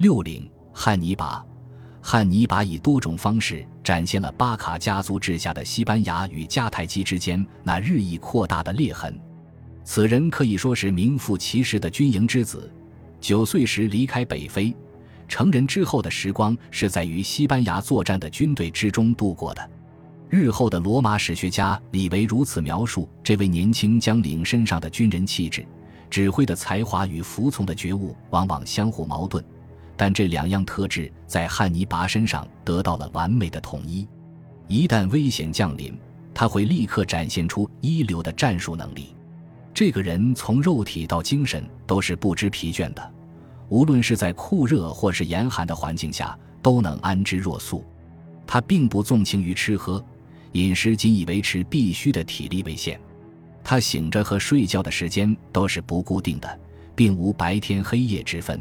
六零，汉尼拔。汉尼拔以多种方式展现了巴卡家族治下的西班牙与迦太基之间那日益扩大的裂痕。此人可以说是名副其实的军营之子。九岁时离开北非，成人之后的时光是在与西班牙作战的军队之中度过的。日后的罗马史学家李维如此描述这位年轻将领身上的军人气质、指挥的才华与服从的觉悟，往往相互矛盾。但这两样特质在汉尼拔身上得到了完美的统一。一旦危险降临，他会立刻展现出一流的战术能力。这个人从肉体到精神都是不知疲倦的，无论是在酷热或是严寒的环境下，都能安之若素。他并不纵情于吃喝，饮食仅以维持必须的体力为限。他醒着和睡觉的时间都是不固定的，并无白天黑夜之分。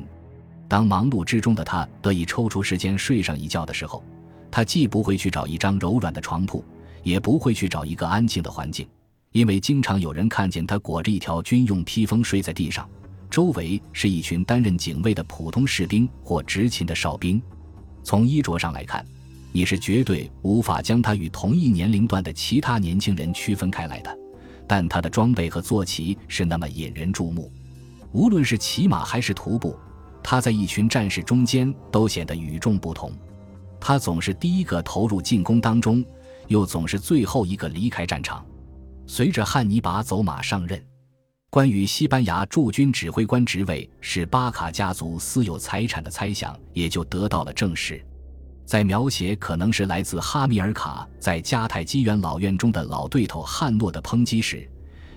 当忙碌之中的他得以抽出时间睡上一觉的时候，他既不会去找一张柔软的床铺，也不会去找一个安静的环境，因为经常有人看见他裹着一条军用披风睡在地上，周围是一群担任警卫的普通士兵或执勤的哨兵。从衣着上来看，你是绝对无法将他与同一年龄段的其他年轻人区分开来的。但他的装备和坐骑是那么引人注目，无论是骑马还是徒步。他在一群战士中间都显得与众不同，他总是第一个投入进攻当中，又总是最后一个离开战场。随着汉尼拔走马上任，关于西班牙驻军指挥官职位是巴卡家族私有财产的猜想也就得到了证实。在描写可能是来自哈米尔卡在迦太基元老院中的老对头汉诺的抨击时。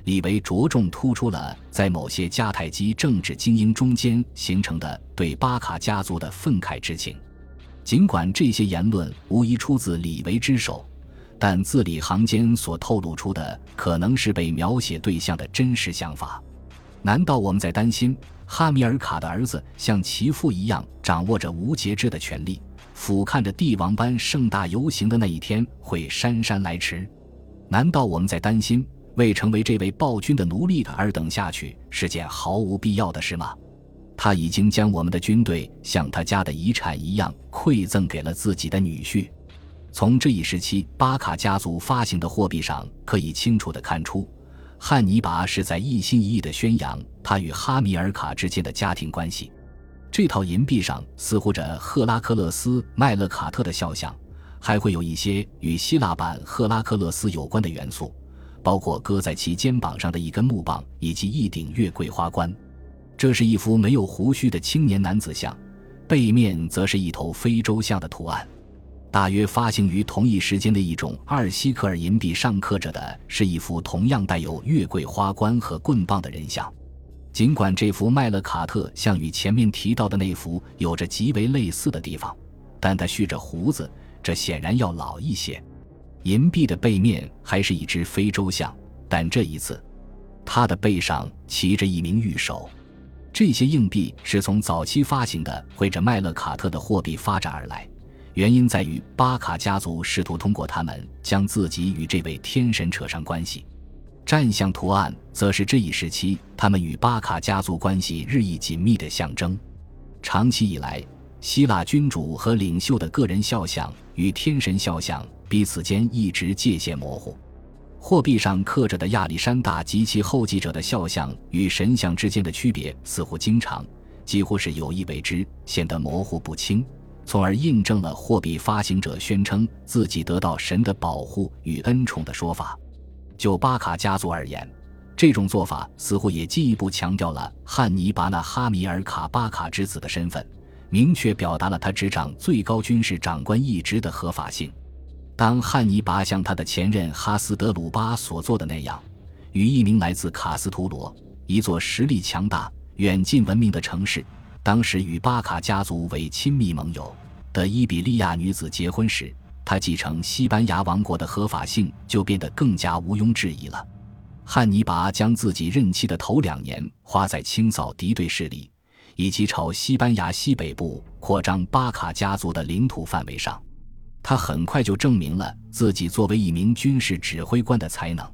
李维着重突出了在某些迦太基政治精英中间形成的对巴卡家族的愤慨之情，尽管这些言论无疑出自李维之手，但字里行间所透露出的可能是被描写对象的真实想法。难道我们在担心哈米尔卡的儿子像其父一样掌握着无节制的权力，俯瞰着帝王般盛大游行的那一天会姗姗来迟？难道我们在担心？为成为这位暴君的奴隶而等下去是件毫无必要的事吗？他已经将我们的军队像他家的遗产一样馈赠给了自己的女婿。从这一时期巴卡家族发行的货币上可以清楚地看出，汉尼拔是在一心一意地宣扬他与哈米尔卡之间的家庭关系。这套银币上似乎着赫拉克勒斯麦勒卡特的肖像，还会有一些与希腊版赫拉克勒斯有关的元素。包括搁在其肩膀上的一根木棒以及一顶月桂花冠，这是一幅没有胡须的青年男子像，背面则是一头非洲象的图案。大约发行于同一时间的一种二西克尔银币上刻着的是一幅同样带有月桂花冠和棍棒的人像。尽管这幅麦勒卡特像与前面提到的那幅有着极为类似的地方，但他蓄着胡子，这显然要老一些。银币的背面还是一只非洲象，但这一次，它的背上骑着一名御手。这些硬币是从早期发行的绘着麦勒卡特的货币发展而来，原因在于巴卡家族试图通过它们将自己与这位天神扯上关系。战象图案则是这一时期他们与巴卡家族关系日益紧密的象征。长期以来，希腊君主和领袖的个人肖像与天神肖像。彼此间一直界限模糊，货币上刻着的亚历山大及其后继者的肖像与神像之间的区别似乎经常，几乎是有意为之，显得模糊不清，从而印证了货币发行者宣称自己得到神的保护与恩宠的说法。就巴卡家族而言，这种做法似乎也进一步强调了汉尼拔那哈米尔卡巴卡之子的身份，明确表达了他执掌最高军事长官一职的合法性。当汉尼拔像他的前任哈斯德鲁巴所做的那样，与一名来自卡斯图罗一座实力强大、远近闻名的城市，当时与巴卡家族为亲密盟友的伊比利亚女子结婚时，他继承西班牙王国的合法性就变得更加毋庸置疑了。汉尼拔将自己任期的头两年花在清扫敌对势力，以及朝西班牙西北部扩张巴卡家族的领土范围上。他很快就证明了自己作为一名军事指挥官的才能。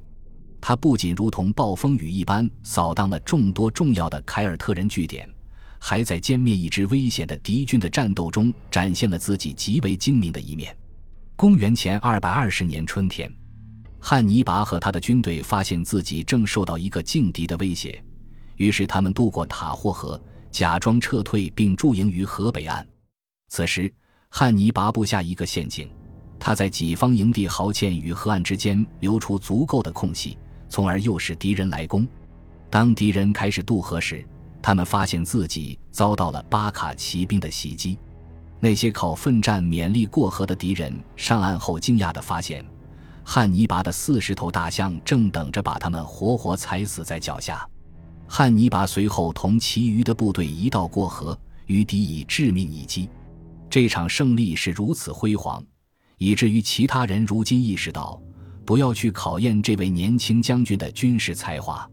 他不仅如同暴风雨一般扫荡了众多重要的凯尔特人据点，还在歼灭一支危险的敌军的战斗中展现了自己极为精明的一面。公元前二百二十年春天，汉尼拔和他的军队发现自己正受到一个劲敌的威胁，于是他们渡过塔霍河，假装撤退，并驻营于河北岸。此时，汉尼拔布下一个陷阱，他在己方营地壕堑与河岸之间留出足够的空隙，从而诱使敌人来攻。当敌人开始渡河时，他们发现自己遭到了巴卡骑兵的袭击。那些靠奋战勉力过河的敌人上岸后，惊讶地发现，汉尼拔的四十头大象正等着把他们活活踩死在脚下。汉尼拔随后同其余的部队一道过河，与敌以致命一击。这场胜利是如此辉煌，以至于其他人如今意识到，不要去考验这位年轻将军的军事才华。